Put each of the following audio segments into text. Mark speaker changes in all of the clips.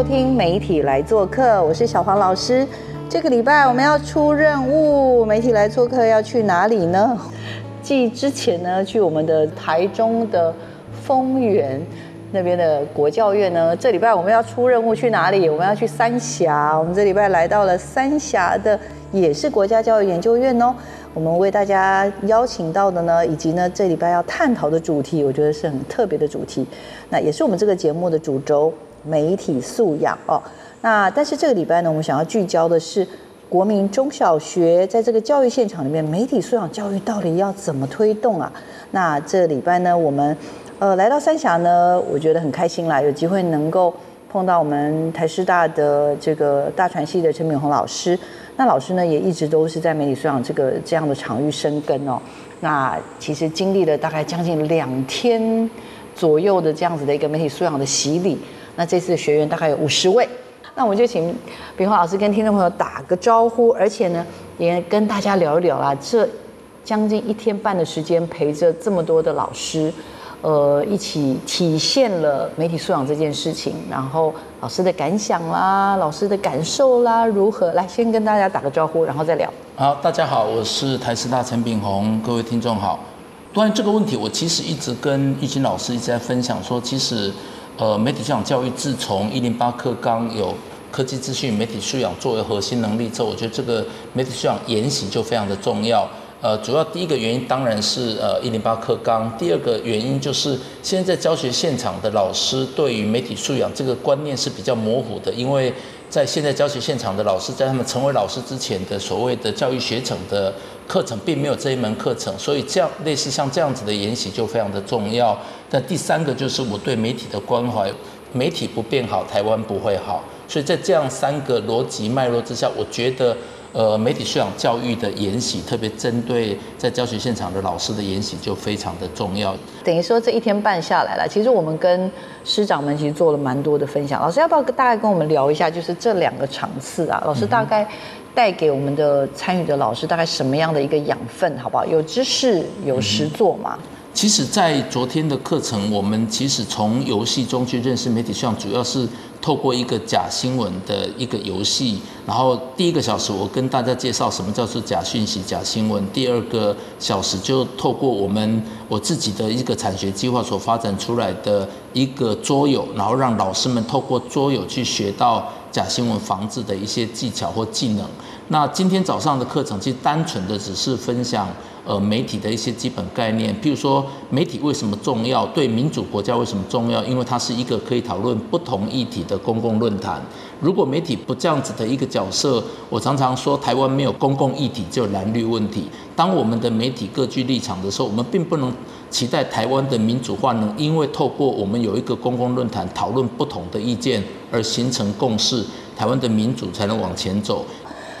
Speaker 1: 收听媒体来做客，我是小黄老师。这个礼拜我们要出任务，媒体来做客要去哪里呢？继之前呢，去我们的台中的丰原那边的国教院呢，这礼拜我们要出任务去哪里？我们要去三峡。我们这礼拜来到了三峡的，也是国家教育研究院哦。我们为大家邀请到的呢，以及呢这礼拜要探讨的主题，我觉得是很特别的主题，那也是我们这个节目的主轴——媒体素养哦。那但是这个礼拜呢，我们想要聚焦的是国民中小学在这个教育现场里面，媒体素养教育到底要怎么推动啊？那这礼拜呢，我们呃来到三峡呢，我觉得很开心啦，有机会能够碰到我们台师大的这个大传系的陈敏宏老师。那老师呢，也一直都是在媒体素养这个这样的场域生根哦。那其实经历了大概将近两天左右的这样子的一个媒体素养的洗礼。那这次的学员大概有五十位。那我们就请炳宏老师跟听众朋友打个招呼，而且呢，也跟大家聊一聊啊，这将近一天半的时间陪着这么多的老师。呃，一起体现了媒体素养这件事情，然后老师的感想啦，老师的感受啦，如何？来，先跟大家打个招呼，然后再聊。
Speaker 2: 好，大家好，我是台师大陈炳宏，各位听众好。关于这个问题，我其实一直跟玉金老师一直在分享说，其实，呃，媒体素养教育自从一零八课纲有科技资讯媒体素养作为核心能力之后，我觉得这个媒体素养研习就非常的重要。呃，主要第一个原因当然是呃一零八课纲，第二个原因就是现在在教学现场的老师对于媒体素养这个观念是比较模糊的，因为在现在教学现场的老师在他们成为老师之前的所谓的教育学程的课程并没有这一门课程，所以这样类似像这样子的研习就非常的重要。那第三个就是我对媒体的关怀，媒体不变好，台湾不会好，所以在这样三个逻辑脉络之下，我觉得。呃，媒体素养教育的研习，特别针对在教学现场的老师的研习，就非常的重要。
Speaker 1: 等于说这一天半下来了，其实我们跟师长们其实做了蛮多的分享。老师要不要大概跟我们聊一下，就是这两个场次啊？老师大概带给我们的参与的老师大概什么样的一个养分，好不好？有知识，有实作嘛？
Speaker 2: 其实，在昨天的课程，我们其实从游戏中去认识媒体素养，主要是。透过一个假新闻的一个游戏，然后第一个小时我跟大家介绍什么叫做假讯息、假新闻。第二个小时就透过我们我自己的一个产学计划所发展出来的一个桌游，然后让老师们透过桌游去学到假新闻防治的一些技巧或技能。那今天早上的课程其实单纯的只是分享。呃，媒体的一些基本概念，譬如说媒体为什么重要，对民主国家为什么重要？因为它是一个可以讨论不同议题的公共论坛。如果媒体不这样子的一个角色，我常常说台湾没有公共议题，只有蓝绿问题。当我们的媒体各具立场的时候，我们并不能期待台湾的民主化能因为透过我们有一个公共论坛讨论不同的意见而形成共识，台湾的民主才能往前走。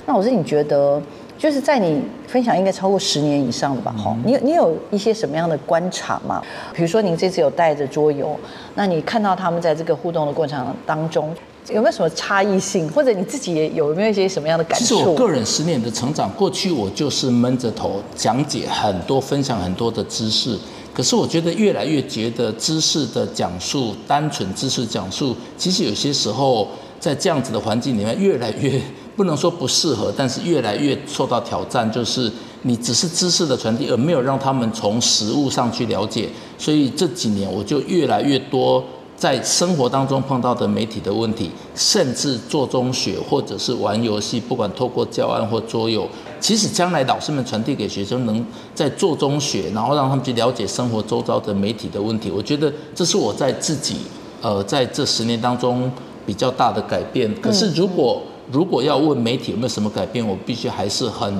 Speaker 1: 那我是你觉得？就是在你分享应该超过十年以上的吧？哈，你你有一些什么样的观察吗？比如说您这次有带着桌游，那你看到他们在这个互动的过程当中，有没有什么差异性？或者你自己也有没有一些什么样的感受？
Speaker 2: 其实我个人十年的成长，过去我就是闷着头讲解很多、分享很多的知识，可是我觉得越来越觉得知识的讲述，单纯知识讲述，其实有些时候在这样子的环境里面，越来越。不能说不适合，但是越来越受到挑战，就是你只是知识的传递，而没有让他们从实物上去了解。所以这几年我就越来越多在生活当中碰到的媒体的问题，甚至做中学或者是玩游戏，不管透过教案或桌游，其实将来老师们传递给学生，能在做中学，然后让他们去了解生活周遭的媒体的问题。我觉得这是我在自己呃在这十年当中比较大的改变。可是如果如果要问媒体有没有什么改变，我必须还是很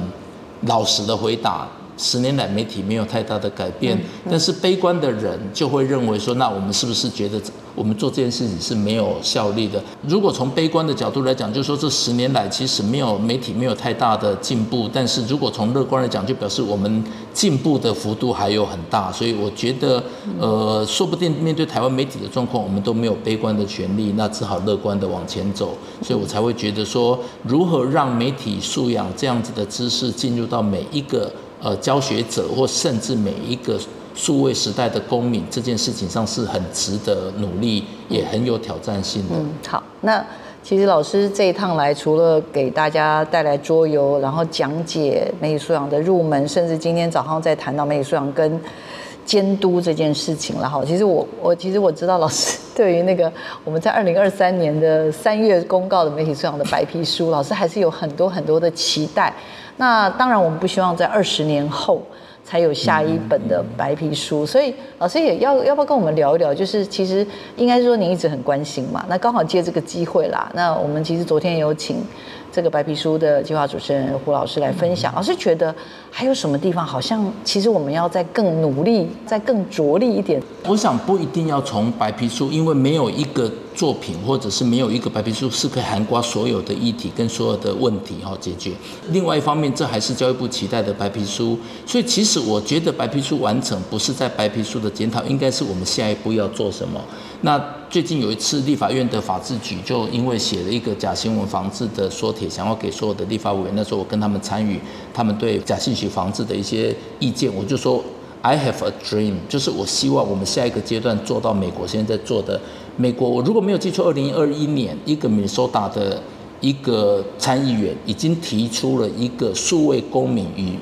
Speaker 2: 老实的回答，十年来媒体没有太大的改变，但是悲观的人就会认为说，那我们是不是觉得我们做这件事情是没有效力的？如果从悲观的角度来讲，就是说这十年来其实没有媒体没有太大的进步，但是如果从乐观来讲，就表示我们进步的幅度还有很大，所以我觉得，呃，说不定面对台湾媒体的状况，我们都没有悲观的权利，那只好乐观的往前走，所以我才会觉得说，如何让媒体素养这样子的知识进入到每一个。呃，教学者或甚至每一个数位时代的公民，这件事情上是很值得努力，也很有挑战性的。
Speaker 1: 嗯，好，那其实老师这一趟来，除了给大家带来桌游，然后讲解媒体素养的入门，甚至今天早上在谈到媒体素养跟监督这件事情了哈。其实我我其实我知道老师 对于那个我们在二零二三年的三月公告的媒体素养的白皮书，老师还是有很多很多的期待。那当然，我们不希望在二十年后才有下一本的白皮书，所以老师也要要不要跟我们聊一聊？就是其实应该说您一直很关心嘛，那刚好借这个机会啦。那我们其实昨天也有请。这个白皮书的计划主持人胡老师来分享，老师觉得还有什么地方好像其实我们要再更努力、再更着力一点。
Speaker 2: 我想不一定要从白皮书，因为没有一个作品或者是没有一个白皮书是可以涵盖所有的议题跟所有的问题哈解决。另外一方面，这还是教育部期待的白皮书，所以其实我觉得白皮书完成不是在白皮书的检讨，应该是我们下一步要做什么。那最近有一次立法院的法制局就因为写了一个假新闻防治的缩帖，想要给所有的立法委员，那时候我跟他们参与，他们对假信息防治的一些意见，我就说 I have a dream，就是我希望我们下一个阶段做到美国现在在做的。美国我如果没有记错，二零二一年一个 Minnesota 的一个参议员已经提出了一个数位公民与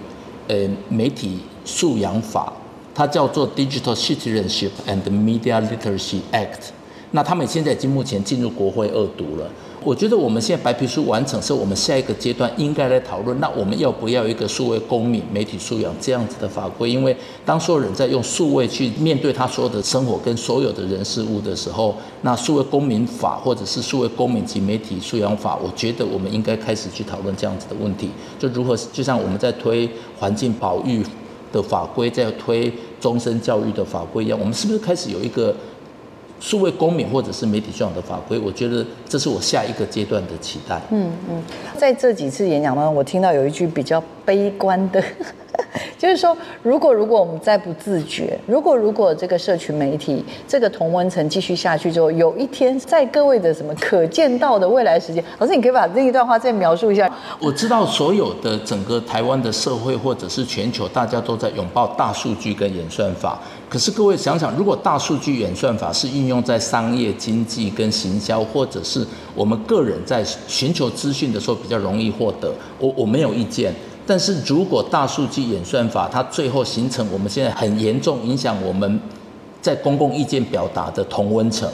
Speaker 2: 呃媒体素养法。它叫做 Digital Citizenship and Media Literacy Act，那他们现在已经目前进入国会二读了。我觉得我们现在白皮书完成，是我们下一个阶段应该来讨论。那我们要不要一个数位公民、媒体素养这样子的法规？因为当所有人在用数位去面对他所有的生活跟所有的人事物的时候，那数位公民法或者是数位公民及媒体素养法，我觉得我们应该开始去讨论这样子的问题。就如何，就像我们在推环境保育的法规，在推。终身教育的法规一样，我们是不是开始有一个数位公民或者是媒体素养的法规？我觉得这是我下一个阶段的期待。
Speaker 1: 嗯嗯，在这几次演讲当中，我听到有一句比较悲观的。就是说，如果如果我们再不自觉，如果如果这个社群媒体这个同温层继续下去之后，有一天在各位的什么可见到的未来时间，老师，你可以把这一段话再描述一下。
Speaker 2: 我知道所有的整个台湾的社会或者是全球，大家都在拥抱大数据跟演算法。可是各位想想，如果大数据演算法是运用在商业经济跟行销，或者是我们个人在寻求资讯的时候比较容易获得，我我没有意见。但是如果大数据演算法它最后形成我们现在很严重影响我们在公共意见表达的同温层，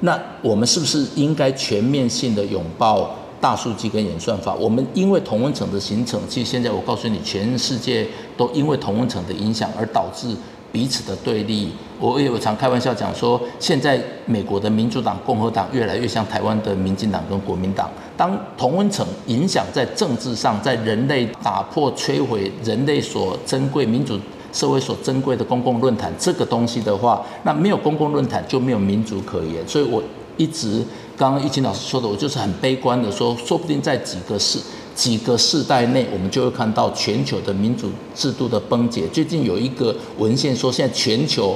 Speaker 2: 那我们是不是应该全面性的拥抱大数据跟演算法？我们因为同温层的形成，其实现在我告诉你，全世界都因为同温层的影响而导致。彼此的对立，我也有常开玩笑讲说，现在美国的民主党、共和党越来越像台湾的民进党跟国民党。当同温层影响在政治上，在人类打破、摧毁人类所珍贵民主社会所珍贵的公共论坛这个东西的话，那没有公共论坛就没有民主可言。所以我一直刚刚易清老师说的，我就是很悲观的说，说不定在几个市。几个世代内，我们就会看到全球的民主制度的崩解。最近有一个文献说，现在全球，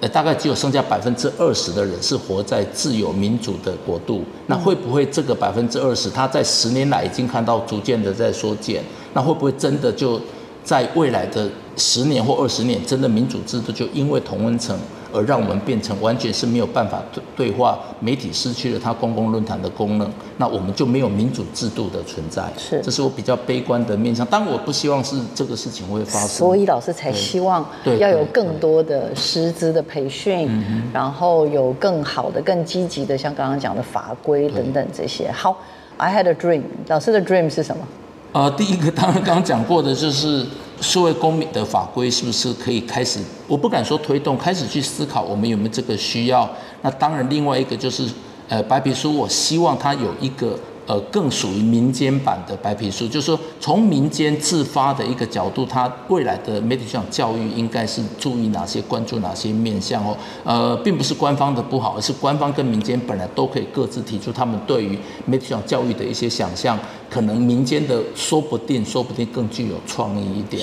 Speaker 2: 呃，大概只有剩下百分之二十的人是活在自由民主的国度。那会不会这个百分之二十，它在十年来已经看到逐渐的在缩减？那会不会真的就在未来的十年或二十年，真的民主制度就因为同温层？而让我们变成完全是没有办法对对话，媒体失去了它公共论坛的功能，那我们就没有民主制度的存在。
Speaker 1: 是，
Speaker 2: 这是我比较悲观的面向。当我不希望是这个事情会发生，
Speaker 1: 所以老师才希望要有更多的师资的培训，然后有更好的、更积极的，像刚刚讲的法规等等这些。好，I had a dream，老师的 dream 是什么？
Speaker 2: 呃，第一个当然刚刚讲过的就是。社会公民的法规是不是可以开始？我不敢说推动，开始去思考我们有没有这个需要。那当然，另外一个就是，呃，白皮书，我希望它有一个呃，更属于民间版的白皮书，就是说从民间自发的一个角度，它未来的媒体素养教育应该是注意哪些、关注哪些面向哦。呃，并不是官方的不好，而是官方跟民间本来都可以各自提出他们对于媒体素养教育的一些想象，可能民间的说不定，说不定更具有创意一点。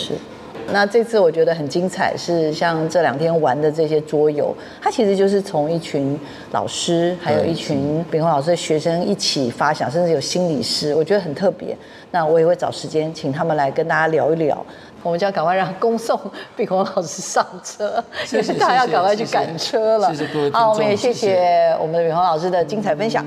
Speaker 1: 那这次我觉得很精彩，是像这两天玩的这些桌游，它其实就是从一群老师，还有一群炳宏老师的学生一起发想，甚至有心理师，我觉得很特别。那我也会找时间请他们来跟大家聊一聊。我们就要赶快让恭送炳宏老师上车，
Speaker 2: 谢谢，
Speaker 1: 他要赶快去赶车了。
Speaker 2: 谢谢各位
Speaker 1: 好，我们也谢谢我们的炳宏老师的精彩分享。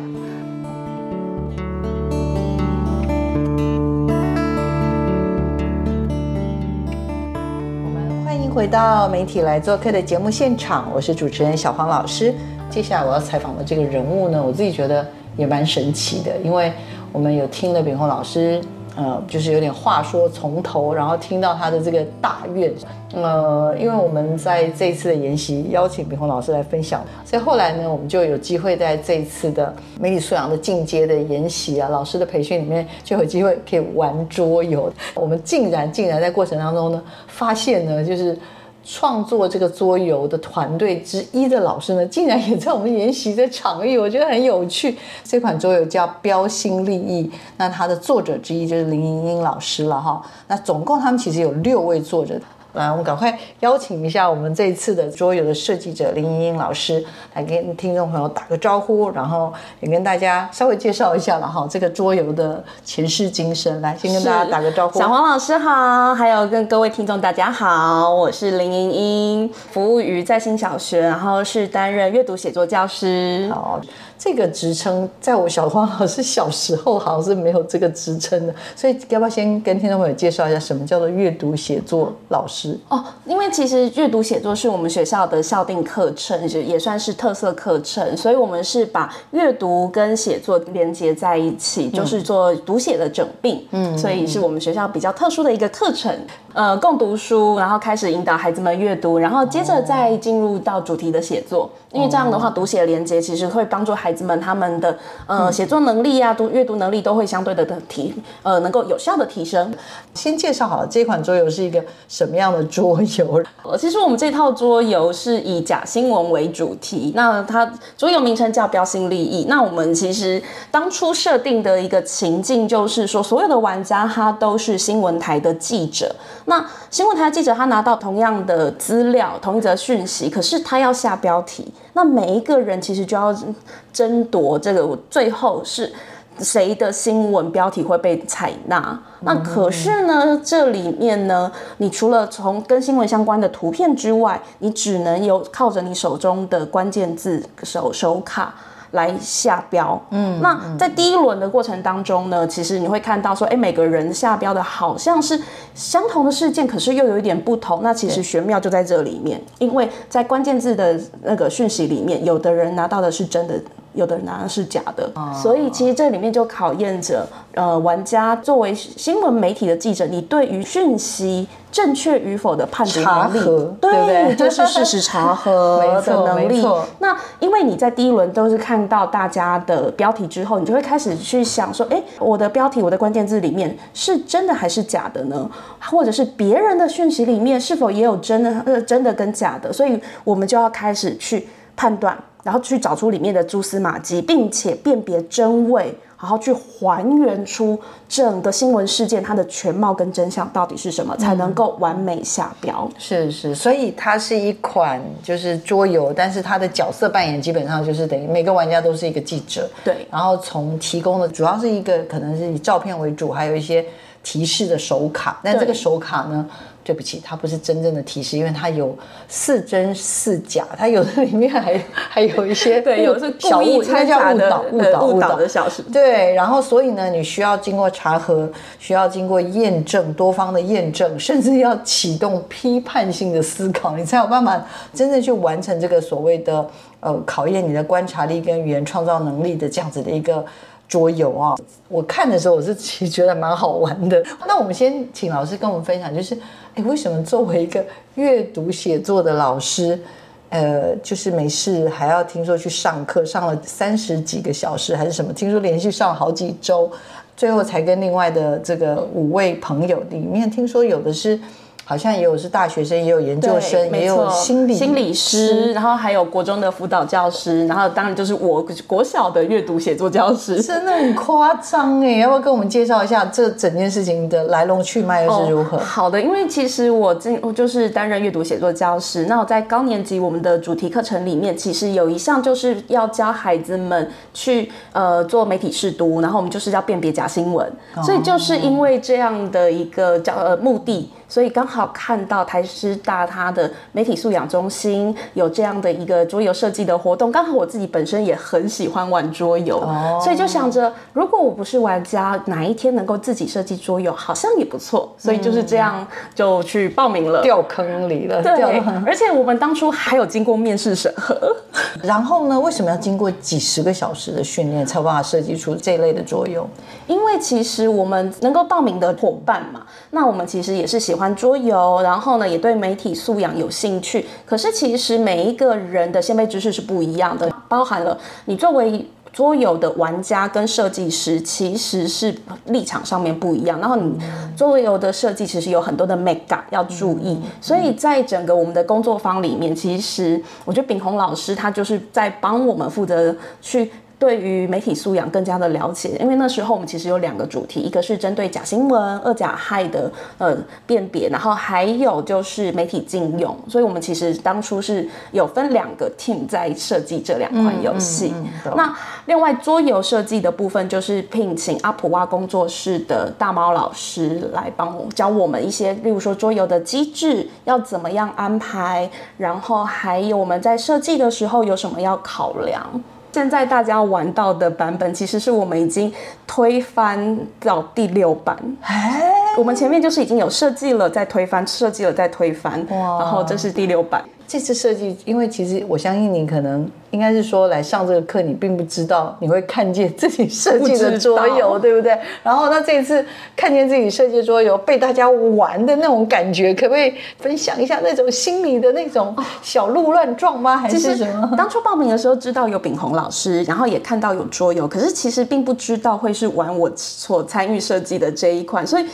Speaker 1: 回到媒体来做客的节目现场，我是主持人小黄老师。接下来我要采访的这个人物呢，我自己觉得也蛮神奇的，因为我们有听了炳宏老师。呃，就是有点话说从头，然后听到他的这个大愿。呃，因为我们在这一次的研习邀请炳宏老师来分享，所以后来呢，我们就有机会在这一次的媒体素养的进阶的研习啊，老师的培训里面，就有机会可以玩桌游。我们竟然竟然在过程当中呢，发现呢，就是。创作这个桌游的团队之一的老师呢，竟然也在我们研习的场域，我觉得很有趣。这款桌游叫《标新立异》，那它的作者之一就是林莹莹老师了哈。那总共他们其实有六位作者。来，我们赶快邀请一下我们这一次的桌游的设计者林莹莹老师来跟听众朋友打个招呼，然后也跟大家稍微介绍一下了哈，这个桌游的前世今生。来，先跟大家打个招呼。
Speaker 3: 小黄老师好，还有跟各位听众大家好，我是林莹莹，服务于在新小学，然后是担任阅读写作教师。
Speaker 1: 好。这个职称在我小黄老师小时候好像是没有这个职称的，所以要不要先跟听众朋友介绍一下什么叫做阅读写作老师？
Speaker 3: 哦，因为其实阅读写作是我们学校的校定课程，也也算是特色课程，所以我们是把阅读跟写作连接在一起，就是做读写的整并。嗯，所以是我们学校比较特殊的一个课程。呃，共读书，然后开始引导孩子们阅读，然后接着再进入到主题的写作。因为这样的话，读写连接其实会帮助孩子们他们的呃写作能力啊，读阅读能力都会相对的的提呃能够有效的提升。
Speaker 1: 先介绍好了，这款桌游是一个什么样的桌游？
Speaker 3: 呃其实我们这套桌游是以假新闻为主题，那它桌游名称叫标新立异。那我们其实当初设定的一个情境就是说，所有的玩家他都是新闻台的记者。那新闻台的记者他拿到同样的资料，同一则讯息，可是他要下标题，那每一个人其实就要争夺这个最后是谁的新闻标题会被采纳。那可是呢，这里面呢，你除了从跟新闻相关的图片之外，你只能有靠着你手中的关键字手手卡。来下标，嗯，那在第一轮的过程当中呢，其实你会看到说，哎，每个人下标的好像是相同的事件，可是又有一点不同。那其实玄妙就在这里面，因为在关键字的那个讯息里面，有的人拿到的是真的。有的人拿的是假的，所以其实这里面就考验着，呃，玩家作为新闻媒体的记者，你对于讯息正确与否的判断能力，对，就是事实查核的能力。那因为你在第一轮都是看到大家的标题之后，你就会开始去想说，哎，我的标题，我的关键字里面是真的还是假的呢？或者是别人的讯息里面是否也有真的，呃，真的跟假的？所以我们就要开始去判断。然后去找出里面的蛛丝马迹，并且辨别真伪，然后去还原出整个新闻事件它的全貌跟真相到底是什么，才能够完美下标。
Speaker 1: 是是，所以它是一款就是桌游，但是它的角色扮演基本上就是等于每个玩家都是一个记者。
Speaker 3: 对。
Speaker 1: 然后从提供的主要是一个可能是以照片为主，还有一些提示的手卡。但这个手卡呢？对不起，它不是真正的提示，因为它有似真似假，它有的里面还还有一些
Speaker 3: 对，有是小误，
Speaker 1: 那叫误导、
Speaker 3: 误导、误导的小事。
Speaker 1: 对，然后所以呢，你需要经过查核，需要经过验证，多方的验证，甚至要启动批判性的思考，你才有办法真正去完成这个所谓的呃考验你的观察力跟语言创造能力的这样子的一个。桌游啊，我看的时候我是其实觉得蛮好玩的。那我们先请老师跟我们分享，就是，哎，为什么作为一个阅读写作的老师，呃，就是没事还要听说去上课，上了三十几个小时还是什么？听说连续上了好几周，最后才跟另外的这个五位朋友里面，听说有的是。好像也有是大学生，也有研究生，也有心理
Speaker 3: 心理师，然后还有国中的辅导教师，然后当然就是我国小的阅读写作教师，
Speaker 1: 真的很夸张哎！要不要跟我们介绍一下这整件事情的来龙去脉又是如何？
Speaker 3: 好的，因为其实我进我就是担任阅读写作教师，那我在高年级我们的主题课程里面，其实有一项就是要教孩子们去呃做媒体试读，然后我们就是要辨别假新闻，所以就是因为这样的一个教呃目的。所以刚好看到台师大它的媒体素养中心有这样的一个桌游设计的活动，刚好我自己本身也很喜欢玩桌游，所以就想着如果我不是玩家，哪一天能够自己设计桌游，好像也不错。所以就是这样就去报名了，
Speaker 1: 掉坑里了。
Speaker 3: 对，而且我们当初还有经过面试审核。
Speaker 1: 然后呢，为什么要经过几十个小时的训练才有办法设计出这类的桌游？
Speaker 3: 因为其实我们能够报名的伙伴嘛，那我们其实也是喜欢。玩桌游，然后呢，也对媒体素养有兴趣。可是其实每一个人的先辈知识是不一样的，包含了你作为桌游的玩家跟设计师，其实是立场上面不一样。然后你桌游的设计其实有很多的 make up 要注意，所以在整个我们的工作坊里面，其实我觉得炳宏老师他就是在帮我们负责去。对于媒体素养更加的了解，因为那时候我们其实有两个主题，一个是针对假新闻、二假害的呃辨别，然后还有就是媒体禁用，所以我们其实当初是有分两个 team 在设计这两款游戏。那另外桌游设计的部分，就是聘请阿普蛙工作室的大猫老师来帮我教我们一些，例如说桌游的机制要怎么样安排，然后还有我们在设计的时候有什么要考量。现在大家玩到的版本，其实是我们已经推翻到第六版。哎，我们前面就是已经有设计了，再推翻，设计了再推翻，然后这是第六版。
Speaker 1: 这次设计，因为其实我相信你可能应该是说来上这个课，你并不知道你会看见自己设计的桌游，对不对？然后那这一次看见自己设计桌游被大家玩的那种感觉，可不可以分享一下那种心里的那种小鹿乱撞吗？还是什么？
Speaker 3: 当初报名的时候知道有炳宏老师，然后也看到有桌游，可是其实并不知道会是玩我所参与设计的这一款，所以。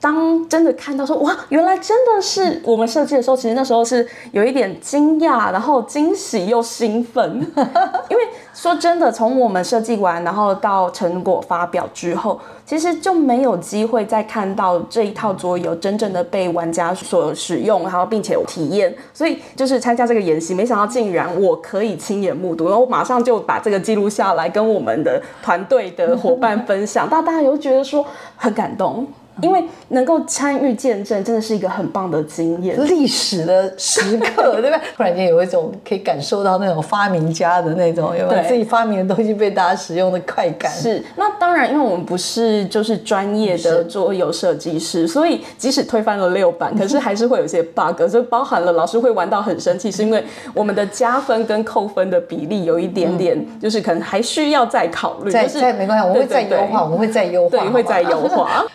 Speaker 3: 当真的看到说哇，原来真的是我们设计的时候，其实那时候是有一点惊讶，然后惊喜又兴奋，因为说真的，从我们设计完，然后到成果发表之后，其实就没有机会再看到这一套桌游真正的被玩家所使用，然后并且体验，所以就是参加这个演习，没想到竟然我可以亲眼目睹，然后马上就把这个记录下来，跟我们的团队的伙伴分享，大家又觉得说很感动。因为能够参与见证，真的是一个很棒的经验，
Speaker 1: 历史的时刻，对不对？突然间有一种可以感受到那种发明家的那种，有没有自己发明的东西被大家使用的快感？
Speaker 3: 是。那当然，因为我们不是就是专业的桌游设计师，所以即使推翻了六版，可是还是会有些 bug，就包含了老师会玩到很生气，是因为我们的加分跟扣分的比例有一点点，就是可能还需要再考虑。
Speaker 1: 再再没关系，我们会再优化，我们会再优化，
Speaker 3: 对，会再优化。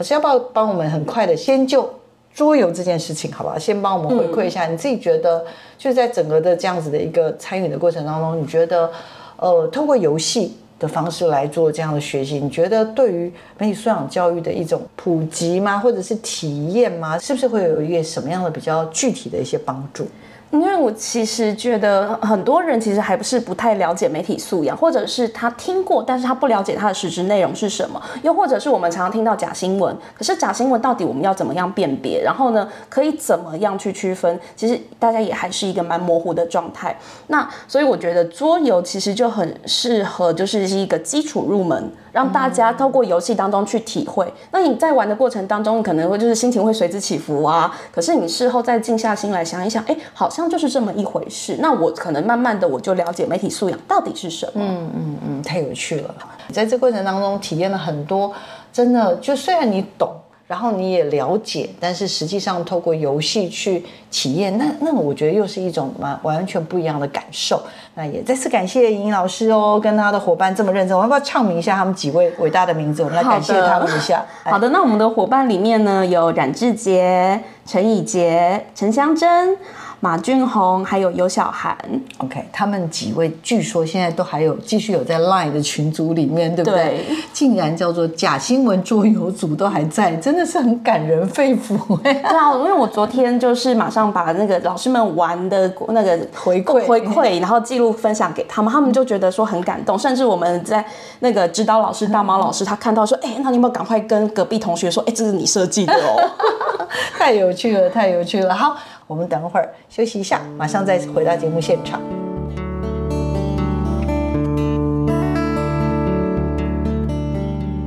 Speaker 1: 老师要不要帮我们很快的先就桌游这件事情，好不好？先帮我们回馈一下，你自己觉得就是在整个的这样子的一个参与的过程当中，你觉得呃，通过游戏的方式来做这样的学习，你觉得对于媒体素养教育的一种普及吗，或者是体验吗？是不是会有一个什么样的比较具体的一些帮助？
Speaker 3: 因为我其实觉得很多人其实还不是不太了解媒体素养，或者是他听过，但是他不了解它的实质内容是什么，又或者是我们常常听到假新闻，可是假新闻到底我们要怎么样辨别？然后呢，可以怎么样去区分？其实大家也还是一个蛮模糊的状态。那所以我觉得桌游其实就很适合，就是一个基础入门。让大家透过游戏当中去体会。那你在玩的过程当中，可能会就是心情会随之起伏啊。可是你事后再静下心来想一想，哎，好像就是这么一回事。那我可能慢慢的我就了解媒体素养到底是什么。嗯
Speaker 1: 嗯嗯，太有趣了。在这过程当中体验了很多，真的就虽然你懂。然后你也了解，但是实际上透过游戏去体验，那那我觉得又是一种完完全不一样的感受。那也再次感谢莹莹老师哦，跟他的伙伴这么认真。我要不要唱名一下他们几位伟大的名字？我们来感谢他们一下。
Speaker 3: 好的，那我们的伙伴里面呢，有冉志杰、陈以杰、陈香珍。马俊宏，还有尤小涵。
Speaker 1: OK，他们几位据说现在都还有继续有在 Line 的群组里面，对不对？
Speaker 3: 对
Speaker 1: 竟然叫做假新闻桌游组都还在，真的是很感人肺腑哎、
Speaker 3: 对啊，因为我昨天就是马上把那个老师们玩的那个
Speaker 1: 回馈
Speaker 3: 回馈，然后记录分享给他们，他们就觉得说很感动，甚至我们在那个指导老师大猫老师，他看到说，哎、那你有没有赶快跟隔壁同学说，哎、这是你设计的哦。
Speaker 1: 太有趣了，太有趣了。好，我们等会儿休息一下，马上再回到节目现场。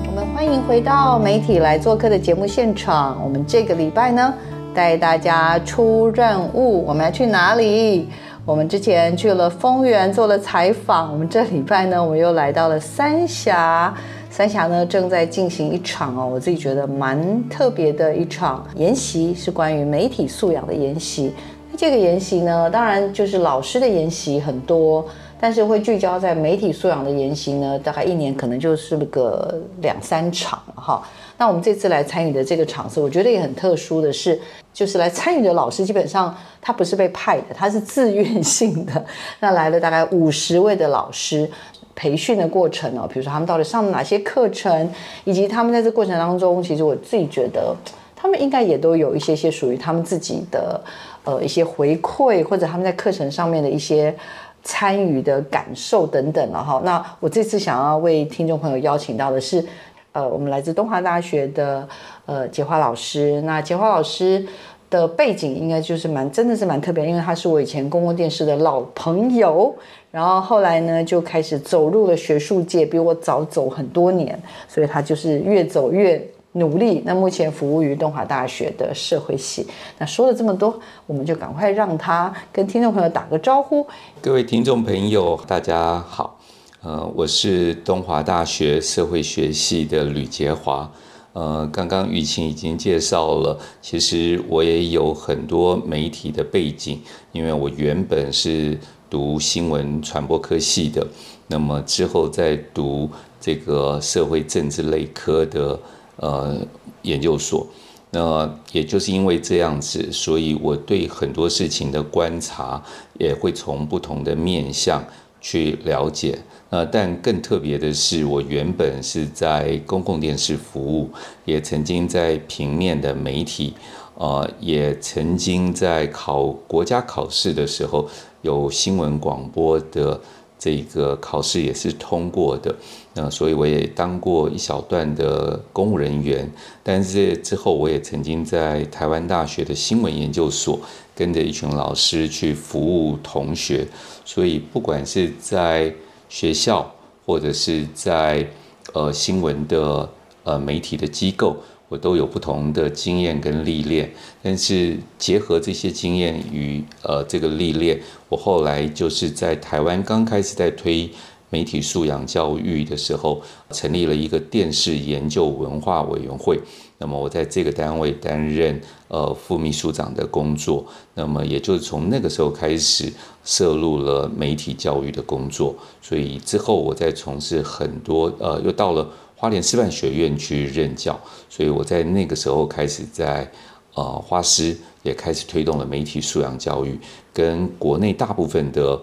Speaker 1: 我们欢迎回到媒体来做客的节目现场。我们这个礼拜呢，带大家出任务，我们要去哪里？我们之前去了丰原做了采访，我们这礼拜呢，我们又来到了三峡。三峡呢正在进行一场哦，我自己觉得蛮特别的一场研习，是关于媒体素养的研习。那这个研习呢，当然就是老师的研习很多，但是会聚焦在媒体素养的研习呢，大概一年可能就是个两三场哈。那我们这次来参与的这个场次，我觉得也很特殊的是，就是来参与的老师基本上他不是被派的，他是自愿性的。那来了大概五十位的老师。培训的过程哦，比如说他们到底上了哪些课程，以及他们在这过程当中，其实我自己觉得，他们应该也都有一些些属于他们自己的呃一些回馈，或者他们在课程上面的一些参与的感受等等了哈。那我这次想要为听众朋友邀请到的是，呃，我们来自东华大学的呃杰华老师。那杰华老师。的背景应该就是蛮，真的是蛮特别，因为他是我以前公共电视的老朋友，然后后来呢就开始走入了学术界，比我早走很多年，所以他就是越走越努力。那目前服务于东华大学的社会系。那说了这么多，我们就赶快让他跟听众朋友打个招呼。
Speaker 4: 各位听众朋友，大家好，呃，我是东华大学社会学系的吕杰华。呃，刚刚雨晴已经介绍了，其实我也有很多媒体的背景，因为我原本是读新闻传播科系的，那么之后再读这个社会政治类科的呃研究所。那也就是因为这样子，所以我对很多事情的观察也会从不同的面向去了解。呃，但更特别的是，我原本是在公共电视服务，也曾经在平面的媒体，呃，也曾经在考国家考试的时候有新闻广播的这个考试也是通过的。那所以我也当过一小段的公务人员，但是之后我也曾经在台湾大学的新闻研究所跟着一群老师去服务同学，所以不管是在学校或者是在呃新闻的呃媒体的机构，我都有不同的经验跟历练。但是结合这些经验与呃这个历练，我后来就是在台湾刚开始在推媒体素养教育的时候，成立了一个电视研究文化委员会。那么我在这个单位担任呃副秘书长的工作，那么也就是从那个时候开始涉入了媒体教育的工作，所以之后我在从事很多呃，又到了花莲师范学院去任教，所以我在那个时候开始在呃花师也开始推动了媒体素养教育，跟国内大部分的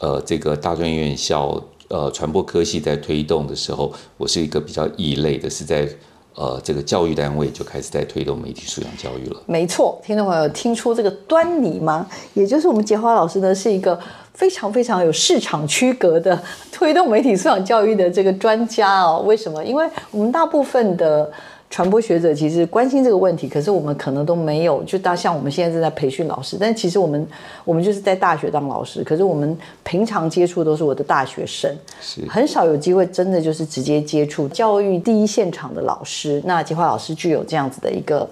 Speaker 4: 呃这个大专院校呃传播科系在推动的时候，我是一个比较异类的，是在。呃，这个教育单位就开始在推动媒体素养教育了。
Speaker 1: 没错，听众朋友听出这个端倪吗？也就是我们杰华老师呢，是一个非常非常有市场区隔的 推动媒体素养教育的这个专家哦。为什么？因为我们大部分的传播学者其实关心这个问题，可是我们可能都没有，就大像我们现在正在培训老师，但其实我们我们就是在大学当老师，可是我们平常接触都是我的大学生，很少有机会真的就是直接接触教育第一现场的老师。那杰华老师具有这样子的一个。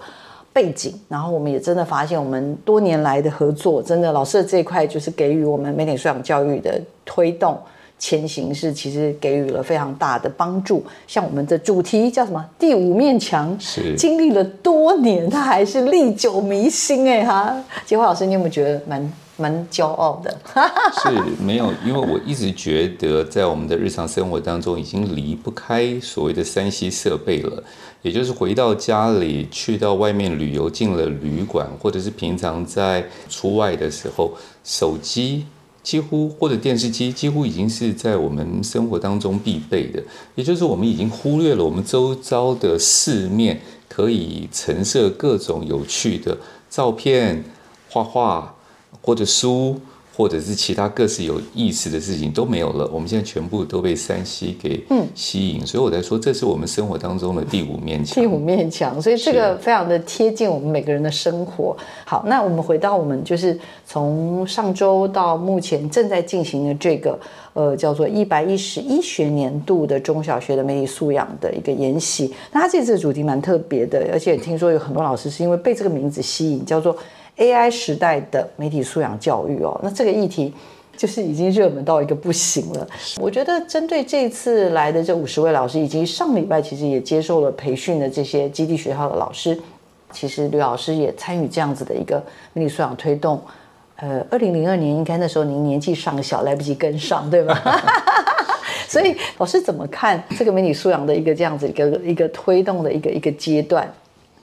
Speaker 1: 背景，然后我们也真的发现，我们多年来的合作，真的老师的这一块就是给予我们美点素养教育的推动前行，是其实给予了非常大的帮助。像我们的主题叫什么？第五面墙，
Speaker 4: 是
Speaker 1: 经历了多年，它还是历久弥新哎哈。杰华老师，你有没有觉得蛮蛮骄傲的。
Speaker 4: 是没有，因为我一直觉得在我们的日常生活当中，已经离不开所谓的三 C 设备了。也就是回到家里，去到外面旅游，进了旅馆，或者是平常在出外的时候，手机几乎或者电视机几乎已经是在我们生活当中必备的。也就是我们已经忽略了我们周遭的四面可以陈设各种有趣的照片、画画或者书。或者是其他各式有意思的事情都没有了，我们现在全部都被山西给吸引，所以我在说，这是我们生活当中的第五面墙。
Speaker 1: 第五面墙，所以这个非常的贴近我们每个人的生活。好，那我们回到我们就是从上周到目前正在进行的这个呃叫做一百一十一学年度的中小学的媒体素养的一个研习。那它这次的主题蛮特别的，而且听说有很多老师是因为被这个名字吸引，叫做。AI 时代的媒体素养教育哦，那这个议题就是已经热门到一个不行了。我觉得针对这次来的这五十位老师，以及上礼拜其实也接受了培训的这些基地学校的老师，其实吕老师也参与这样子的一个媒体素养推动。呃，二零零二年应该那时候您年纪尚小，来不及跟上，对吧？所以老师怎么看这个媒体素养的一个这样子一个一个推动的一个一个阶段？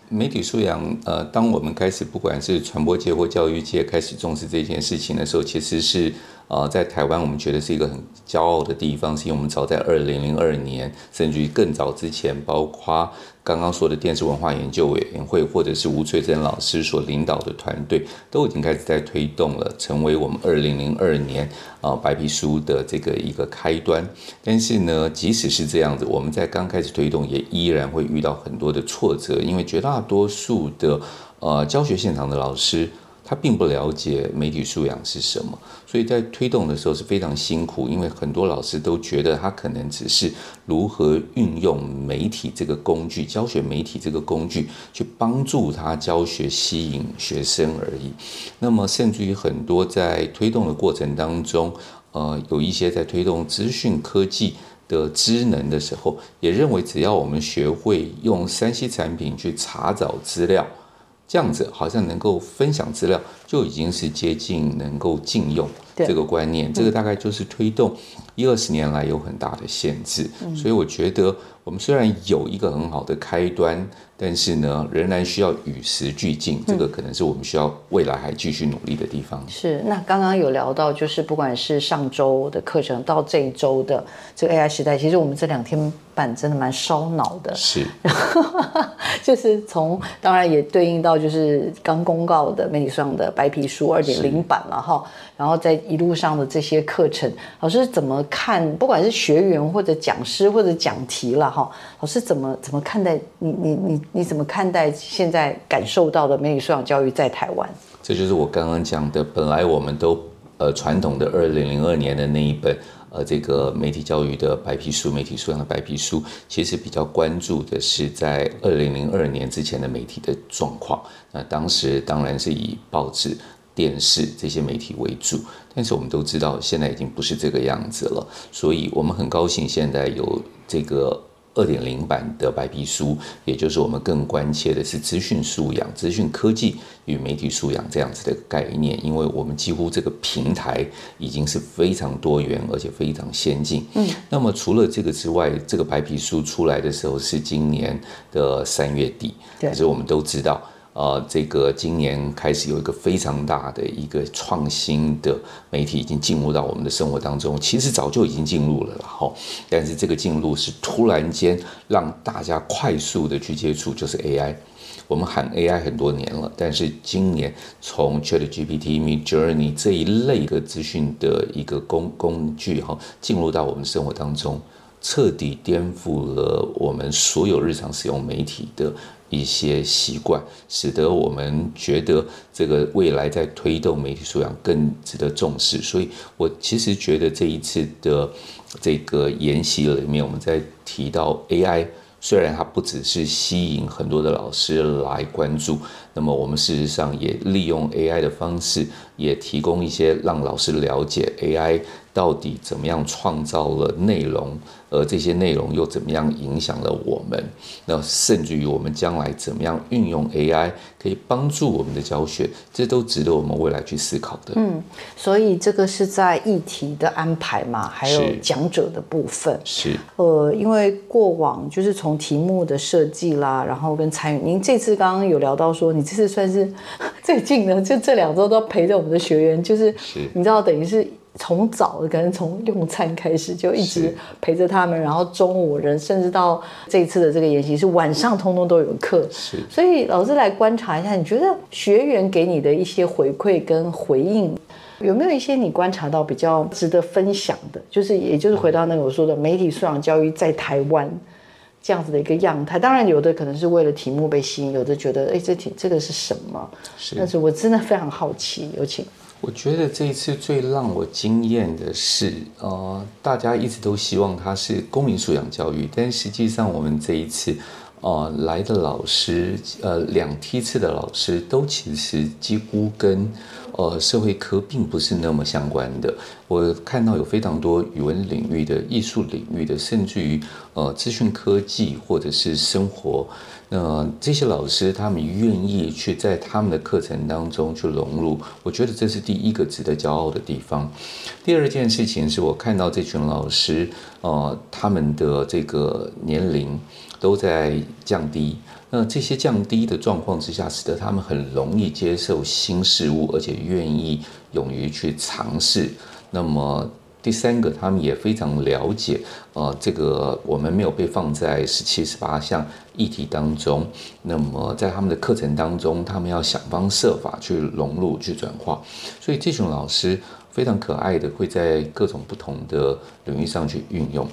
Speaker 4: 媒体素养，呃，当我们开始不管是传播界或教育界开始重视这件事情的时候，其实是。啊，在台湾，我们觉得是一个很骄傲的地方，是因为我们早在二零零二年，甚至于更早之前，包括刚刚说的电视文化研究委员会，或者是吴翠珍老师所领导的团队，都已经开始在推动了，成为我们二零零二年啊白皮书的这个一个开端。但是呢，即使是这样子，我们在刚开始推动，也依然会遇到很多的挫折，因为绝大多数的呃教学现场的老师。他并不了解媒体素养是什么，所以在推动的时候是非常辛苦，因为很多老师都觉得他可能只是如何运用媒体这个工具，教学媒体这个工具去帮助他教学、吸引学生而已。那么，甚至于很多在推动的过程当中，呃，有一些在推动资讯科技的职能的时候，也认为只要我们学会用三 C 产品去查找资料。这样子好像能够分享资料，就已经是接近能够禁用这个观念。这个大概就是推动一二十年来有很大的限制。所以我觉得我们虽然有一个很好的开端。但是呢，仍然需要与时俱进，这个可能是我们需要未来还继续努力的地方。
Speaker 1: 是，那刚刚有聊到，就是不管是上周的课程到这一周的这个 AI 时代，其实我们这两天版真的蛮烧脑的。
Speaker 4: 是，
Speaker 1: 就是从当然也对应到就是刚公告的媒体上的白皮书二点零版了哈，然后在一路上的这些课程，老师怎么看？不管是学员或者讲师或者讲题了哈，老师怎么怎么看待你你你？你怎么看待现在感受到的媒体素养教育在台湾？
Speaker 4: 这就是我刚刚讲的，本来我们都呃传统的二零零二年的那一本和这个媒体教育的白皮书，媒体素养的白皮书，其实比较关注的是在二零零二年之前的媒体的状况。那当时当然是以报纸、电视这些媒体为主，但是我们都知道现在已经不是这个样子了，所以我们很高兴现在有这个。二点零版的白皮书，也就是我们更关切的是资讯素养、资讯科技与媒体素养这样子的概念，因为我们几乎这个平台已经是非常多元而且非常先进。嗯，那么除了这个之外，这个白皮书出来的时候是今年的三月底，可是我们都知道。呃，这个今年开始有一个非常大的一个创新的媒体已经进入到我们的生活当中，其实早就已经进入了了哈，但是这个进入是突然间让大家快速的去接触，就是 AI。我们喊 AI 很多年了，但是今年从 ChatGPT、Mid Journey 这一类的资讯的一个工工具哈，进入到我们生活当中，彻底颠覆了我们所有日常使用媒体的。一些习惯，使得我们觉得这个未来在推动媒体素养更值得重视。所以我其实觉得这一次的这个研习里面，我们在提到 AI，虽然它不只是吸引很多的老师来关注，那么我们事实上也利用 AI 的方式，也提供一些让老师了解 AI。到底怎么样创造了内容，而这些内容又怎么样影响了我们？那甚至于我们将来怎么样运用 AI 可以帮助我们的教学，这都值得我们未来去思考的。
Speaker 1: 嗯，所以这个是在议题的安排嘛，还有讲者的部分。
Speaker 4: 是
Speaker 1: 呃，因为过往就是从题目的设计啦，然后跟参与，您这次刚刚有聊到说，你这次算是最近呢，就这两周都陪着我们的学员，就是
Speaker 4: 是
Speaker 1: 你知道，等于是从早可能从用餐开始就一直陪着他们，然后中午人甚至到这一次的这个研习是晚上通通都有课，
Speaker 4: 是
Speaker 1: 所以老师来观察一下，你觉得学员给你的一些回馈跟回应，有没有一些你观察到比较值得分享的？就是也就是回到那个我说的媒体素养教育在台湾这样子的一个样态。当然，有的可能是为了题目被吸引，有的觉得哎，这题这个是什么？
Speaker 4: 是
Speaker 1: 但是我真的非常好奇，有请。
Speaker 4: 我觉得这一次最让我惊艳的是，呃，大家一直都希望它是公民素养教育，但实际上我们这一次，呃，来的老师，呃，两梯次的老师都其实几乎跟呃社会科并不是那么相关的。我看到有非常多语文领域的、艺术领域的，甚至于呃资讯科技或者是生活。那这些老师他们愿意去在他们的课程当中去融入，我觉得这是第一个值得骄傲的地方。第二件事情是我看到这群老师，呃，他们的这个年龄都在降低。那这些降低的状况之下，使得他们很容易接受新事物，而且愿意勇于去尝试。那么第三个，他们也非常了解，呃，这个我们没有被放在十七、十八项议题当中。那么在他们的课程当中，他们要想方设法去融入、去转化。所以这群老师非常可爱的，会在各种不同的领域上去运用。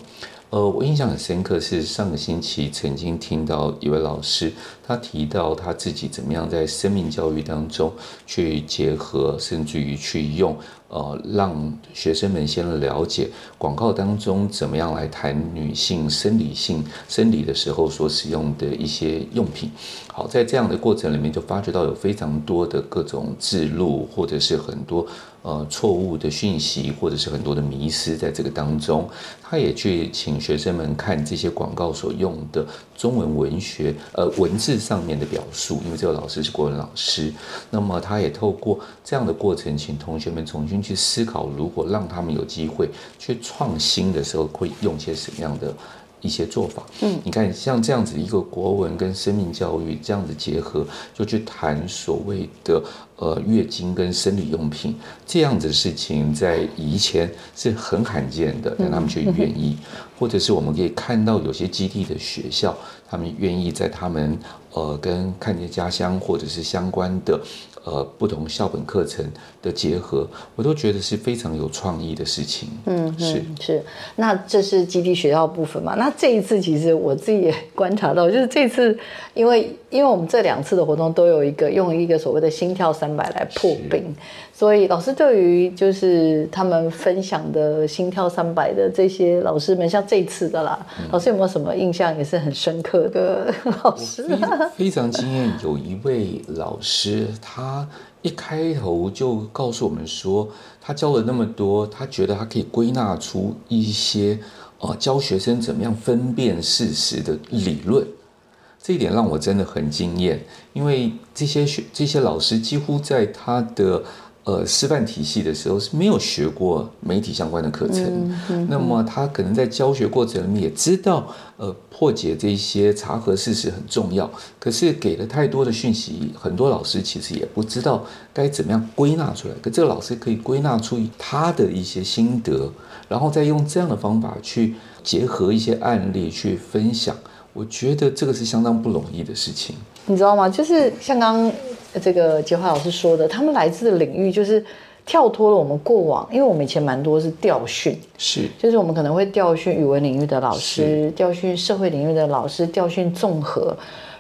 Speaker 4: 呃，我印象很深刻是上个星期曾经听到一位老师，他提到他自己怎么样在生命教育当中去结合，甚至于去用，呃，让学生们先了解广告当中怎么样来谈女性生理性生理的时候所使用的一些用品。好，在这样的过程里面，就发觉到有非常多的各种自录，或者是很多呃错误的讯息，或者是很多的迷失在这个当中。他也去请学生们看这些广告所用的中文文学，呃，文字上面的表述，因为这个老师是国文老师，那么他也透过这样的过程，请同学们重新去思考，如果让他们有机会去创新的时候，会用些什么样的。一些做法，嗯，你看像这样子一个国文跟生命教育这样子结合，就去谈所谓的呃月经跟生理用品这样子的事情，在以前是很罕见的，但他们却愿意，或者是我们可以看到有些基地的学校，他们愿意在他们呃跟看见家乡或者是相关的呃不同校本课程的结合，我都觉得是非常有创意的事情。
Speaker 1: 嗯，
Speaker 4: 是
Speaker 1: 嗯是，那这是基地学校部分嘛？那这一次其实我自己也 观察到，就是这次因为因为我们这两次的活动都有一个用一个所谓的心跳三百来破冰，所以老师对于就是他们分享的心跳三百的这些老师们，像这次的啦，老师有没有什么印象也是很深刻的老师？
Speaker 4: 非非常惊艳，有一位老师，他一开头就告诉我们说，他教了那么多，他觉得他可以归纳出一些呃教学生怎么样分辨事实的理论。这一点让我真的很惊艳，因为这些学这些老师几乎在他的呃师范体系的时候是没有学过媒体相关的课程，那么他可能在教学过程里面也知道，呃，破解这些查核事实很重要，可是给了太多的讯息，很多老师其实也不知道该怎么样归纳出来。可这个老师可以归纳出他的一些心得，然后再用这样的方法去结合一些案例去分享。我觉得这个是相当不容易的事情。
Speaker 1: 你知道吗？就是像刚刚这个杰华老师说的，他们来自的领域就是跳脱了我们过往，因为我们以前蛮多是调训，
Speaker 4: 是。
Speaker 1: 就是我们可能会调训语文领域的老师，调训社会领域的老师，调训综合，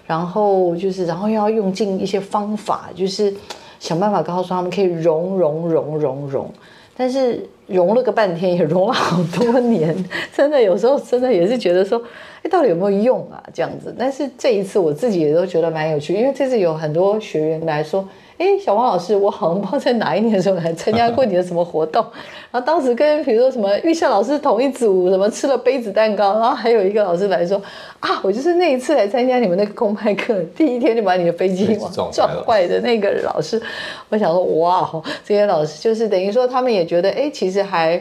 Speaker 1: 然后就是然后又要用尽一些方法，就是想办法告诉他们可以融融融融融，但是融了个半天，也融了好多年，真的有时候真的也是觉得说，哎，到底有没有用啊？这样子。但是这一次我自己也都觉得蛮有趣，因为这次有很多学员来说，哎，小王老师，我好像不知道在哪一年的时候来参加过你的什么活动，然后当时跟比如说什么玉夏老师同一组，什么吃了杯子蛋糕，然后还有一个老师来说啊，我就是那一次来参加你们那个公派课，第一天就把你的飞机撞坏的那个老师。我想说，哇，这些老师就是等于说他们也觉得，哎，其实还。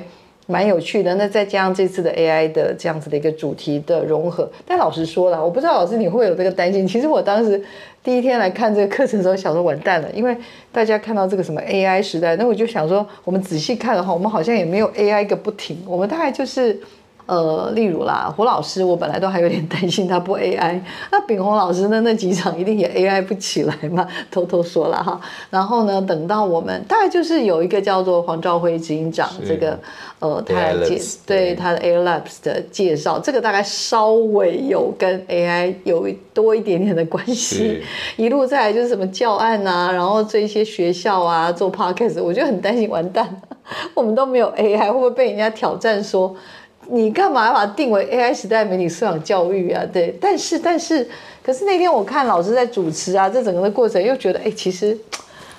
Speaker 1: 蛮有趣的，那再加上这次的 AI 的这样子的一个主题的融合，但老实说了，我不知道老师你会有这个担心。其实我当时第一天来看这个课程的时候，想说完蛋了，因为大家看到这个什么 AI 时代，那我就想说，我们仔细看的话，我们好像也没有 AI 个不停，我们大概就是。呃，例如啦，胡老师，我本来都还有点担心他不 AI。那炳宏老师呢？那几场一定也 AI 不起来嘛？偷偷说了哈。然后呢，等到我们大概就是有一个叫做黄兆辉执行长，这个呃，他来介对他的 Air Labs 的介绍，这个大概稍微有跟 AI 有多一点点的关系。一路再来就是什么教案啊，然后这一些学校啊做 Podcast，我就很担心完蛋，我们都没有 AI，会不会被人家挑战说？你干嘛要把它定为 AI 时代媒体素养教育啊？对，但是但是，可是那天我看老师在主持啊，这整个的过程又觉得，哎，其实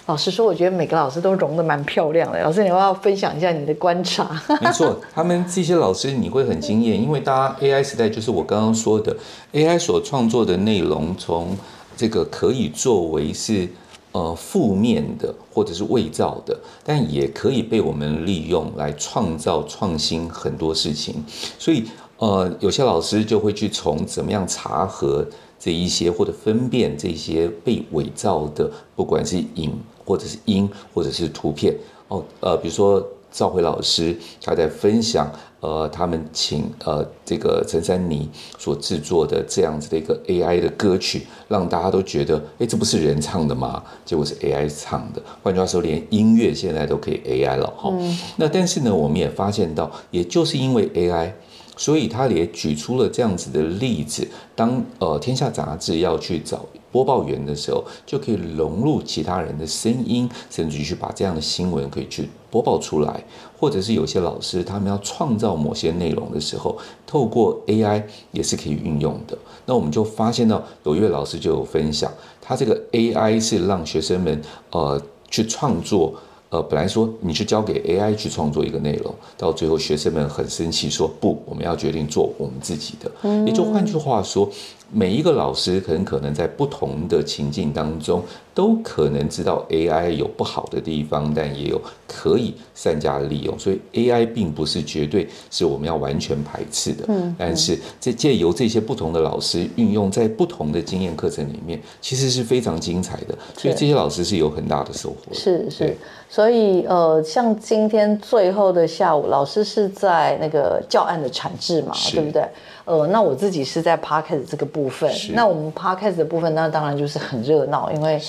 Speaker 1: 老实说，我觉得每个老师都融的蛮漂亮的。老师，你要不要分享一下你的观察？
Speaker 4: 没错，他们这些老师你会很惊艳，因为大家 AI 时代就是我刚刚说的 AI 所创作的内容，从这个可以作为是。呃，负面的或者是伪造的，但也可以被我们利用来创造创新很多事情。所以，呃，有些老师就会去从怎么样查核这一些，或者分辨这些被伪造的，不管是影或者是音或者是图片哦，呃，比如说。赵辉老师他在分享，呃，他们请呃这个陈珊妮所制作的这样子的一个 AI 的歌曲，让大家都觉得，哎，这不是人唱的吗？结果是 AI 唱的。换句话说，连音乐现在都可以 AI 了哈。那但是呢，我们也发现到，也就是因为 AI。所以他也举出了这样子的例子，当呃天下杂志要去找播报员的时候，就可以融入其他人的声音，甚至去把这样的新闻可以去播报出来，或者是有些老师他们要创造某些内容的时候，透过 AI 也是可以运用的。那我们就发现到有一位老师就有分享，他这个 AI 是让学生们呃去创作。呃，本来说你是交给 AI 去创作一个内容，到最后学生们很生气，说不，我们要决定做我们自己的。也就换句话说。每一个老师很可能在不同的情境当中，都可能知道 AI 有不好的地方，但也有可以善加利用。所以 AI 并不是绝对是我们要完全排斥的。嗯，但是这借由这些不同的老师运用在不同的经验课程里面，其实是非常精彩的。所以这些老师是有很大的收获。
Speaker 1: 是是，所以呃，像今天最后的下午，老师是在那个教案的产制嘛，对不对？呃，那我自己是在 podcast 这个部分。那我们 podcast 的部分，那当然就是很热闹，因为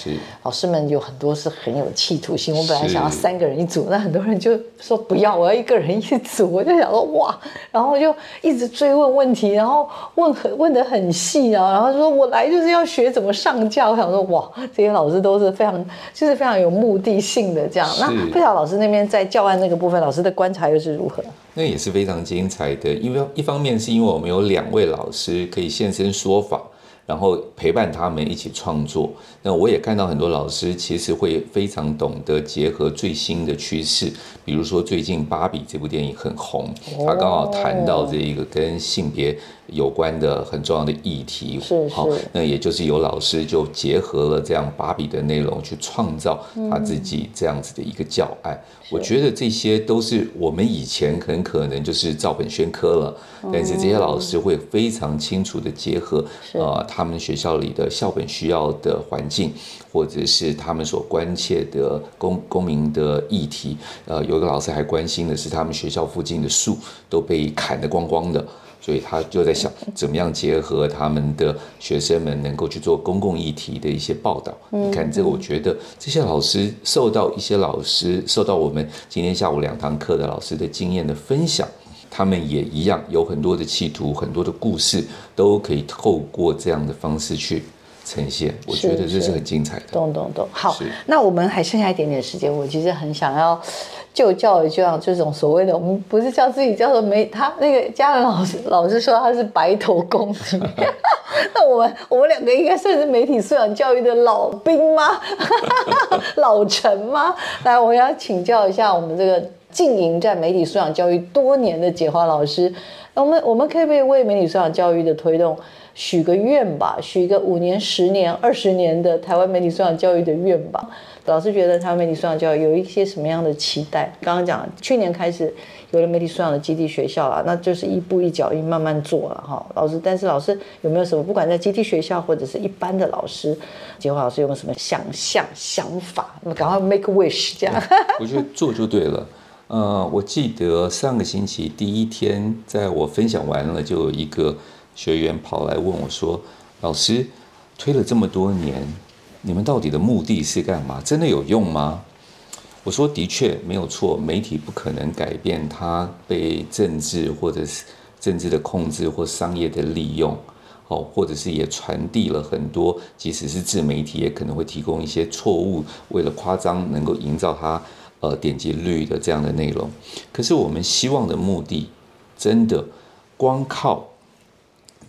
Speaker 1: 老师们有很多是很有企图心。我本来想要三个人一组，那很多人就说不要，我要一个人一组。我就想说哇，然后就一直追问问题，然后问很问的很细啊，然后说我来就是要学怎么上架。我想说哇，这些老师都是非常就是非常有目的性的这样。那不晓老师那边在教案那个部分，老师的观察又是如何？
Speaker 4: 那也是非常精彩的，因为一方面是因为我们有两位老师可以现身说法。然后陪伴他们一起创作。那我也看到很多老师其实会非常懂得结合最新的趋势，比如说最近《芭比》这部电影很红，他刚好谈到这一个跟性别有关的很重要的议题。
Speaker 1: 是是。
Speaker 4: 那也就是有老师就结合了这样《芭比》的内容去创造他自己这样子的一个教案。我觉得这些都是我们以前很可能就是照本宣科了，但是这些老师会非常清楚的结合呃。他们学校里的校本需要的环境，或者是他们所关切的公公民的议题，呃，有个老师还关心的是他们学校附近的树都被砍得光光的，所以他就在想怎么样结合他们的学生们能够去做公共议题的一些报道。你看这个，我觉得这些老师受到一些老师受到我们今天下午两堂课的老师的经验的分享。他们也一样，有很多的企图，很多的故事，都可以透过这样的方式去呈现。我觉得这是很精彩的。
Speaker 1: 懂懂懂。好，那我们还剩下一点点时间，我其实很想要就教一教这种所谓的，我们不是叫自己叫做没他那个家人老师老师说他是白头公主，那我们我们两个应该算是媒体素养教育的老兵吗？老臣吗？来，我要请教一下我们这个经营在媒体素养教育多年的解华老师，我们我们可不可以为媒体素养教育的推动许个愿吧？许一个五年、十年、二十年的台湾媒体素养教育的愿吧？老师觉得台湾媒体素养教育有一些什么样的期待？刚刚讲去年开始有了媒体素养的基地学校了，那就是一步一脚印慢慢做了哈。老师，但是老师有没有什么，不管在基地学校或者是一般的老师，杰华老师有没有什么想象想法？那么赶快 make wish 这样。
Speaker 4: 我觉得做就对了。呃，我记得上个星期第一天，在我分享完了，就有一个学员跑来问我说：“老师，推了这么多年。”你们到底的目的是干嘛？真的有用吗？我说的确没有错，媒体不可能改变它被政治或者是政治的控制或商业的利用，哦，或者是也传递了很多，即使是自媒体也可能会提供一些错误，为了夸张能够营造它呃点击率的这样的内容。可是我们希望的目的，真的光靠。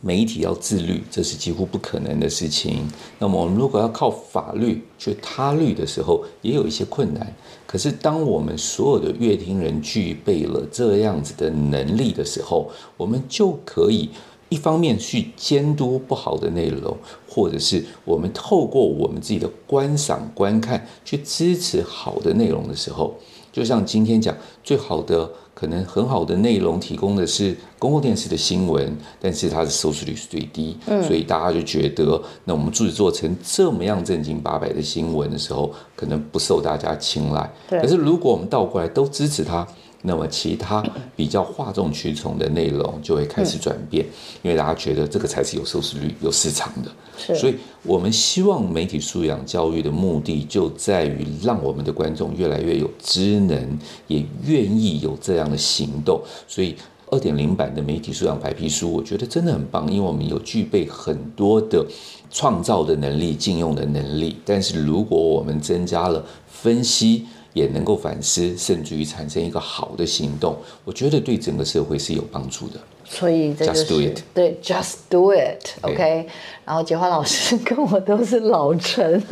Speaker 4: 媒体要自律，这是几乎不可能的事情。那么，我们如果要靠法律去他律的时候，也有一些困难。可是，当我们所有的乐听人具备了这样子的能力的时候，我们就可以一方面去监督不好的内容，或者是我们透过我们自己的观赏观看去支持好的内容的时候，就像今天讲最好的。可能很好的内容提供的是公共电视的新闻，但是它的收视率是最低，所以大家就觉得，那我们制作成这么样正经八百的新闻的时候，可能不受大家青睐。可是如果我们倒过来都支持它。那么其他比较哗众取宠的内容就会开始转变，因为大家觉得这个才是有收视率、有市场的。所以我们希望媒体素养教育的目的就在于让我们的观众越来越有知能，也愿意有这样的行动。所以二点零版的媒体素养白皮书，我觉得真的很棒，因为我们有具备很多的创造的能力、禁用的能力。但是如果我们增加了分析，也能够反思，甚至于产生一个好的行动，我觉得对整个社会是有帮助的。
Speaker 1: 所以这就是对，just do it，OK。然后杰华老师 跟我都是老陈。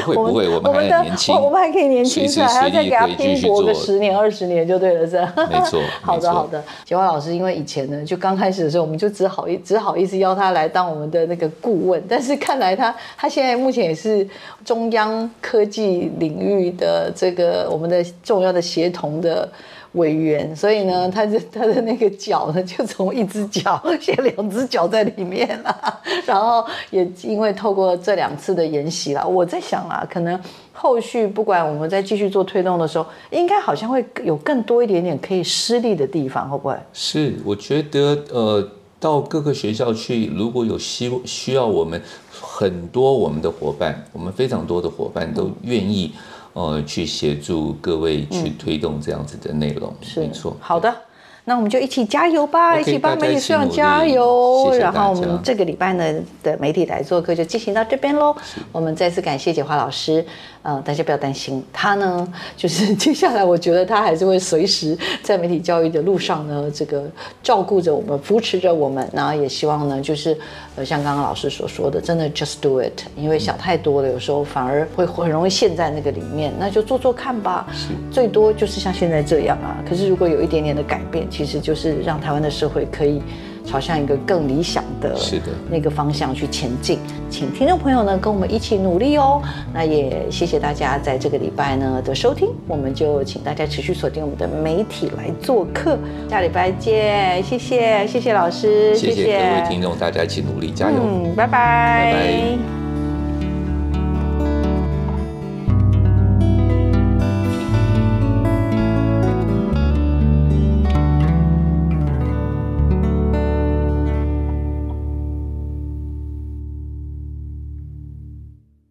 Speaker 4: 不会不会，我们还年轻，
Speaker 1: 我们还可以年轻出来，还要再给他拼搏个十年二十年就对了，是吧？
Speaker 4: 没错，
Speaker 1: 好的好的。杰华老师，因为以前呢，就刚开始的时候，我们就只好意只好意思邀他来当我们的那个顾问，但是看来他他现在目前也是中央科技领域的这个我们的重要的协同的。委员，所以呢，他的 他的那个脚呢，就从一只脚 现在两只脚在里面了。然后也因为透过这两次的研习了，我在想啊，可能后续不管我们再继续做推动的时候，应该好像会有更多一点点可以施力的地方，会不会？
Speaker 4: 是，我觉得呃，到各个学校去，如果有需需要我们很多我们的伙伴，我们非常多的伙伴都愿意。呃，去协助各位去推动这样子的内容，是没错。
Speaker 1: 好的。那我们就一起加油吧，一起帮媒体素养加油。然后我们这个礼拜呢的媒体来做客就进行到这边喽。我们再次感谢简华老师。呃，大家不要担心，他呢 就是接下来我觉得他还是会随时在媒体教育的路上呢，这个照顾着我们，扶持着我们。然后也希望呢，就是呃像刚刚老师所说的，真的 just do it，因为想太多了，有时候反而会很容易陷在那个里面。那就做做看吧，最多就是像现在这样啊。可是如果有一点点的改变，其实就是让台湾的社会可以朝向一个更理想的那个方向去前进。请听众朋友呢跟我们一起努力哦。那也谢谢大家在这个礼拜呢的收听，我们就请大家持续锁定我们的媒体来做客。下礼拜见，谢谢谢谢老师，
Speaker 4: 谢谢各位听众，大家一起努力加油，
Speaker 1: 嗯，拜拜，
Speaker 4: 拜拜。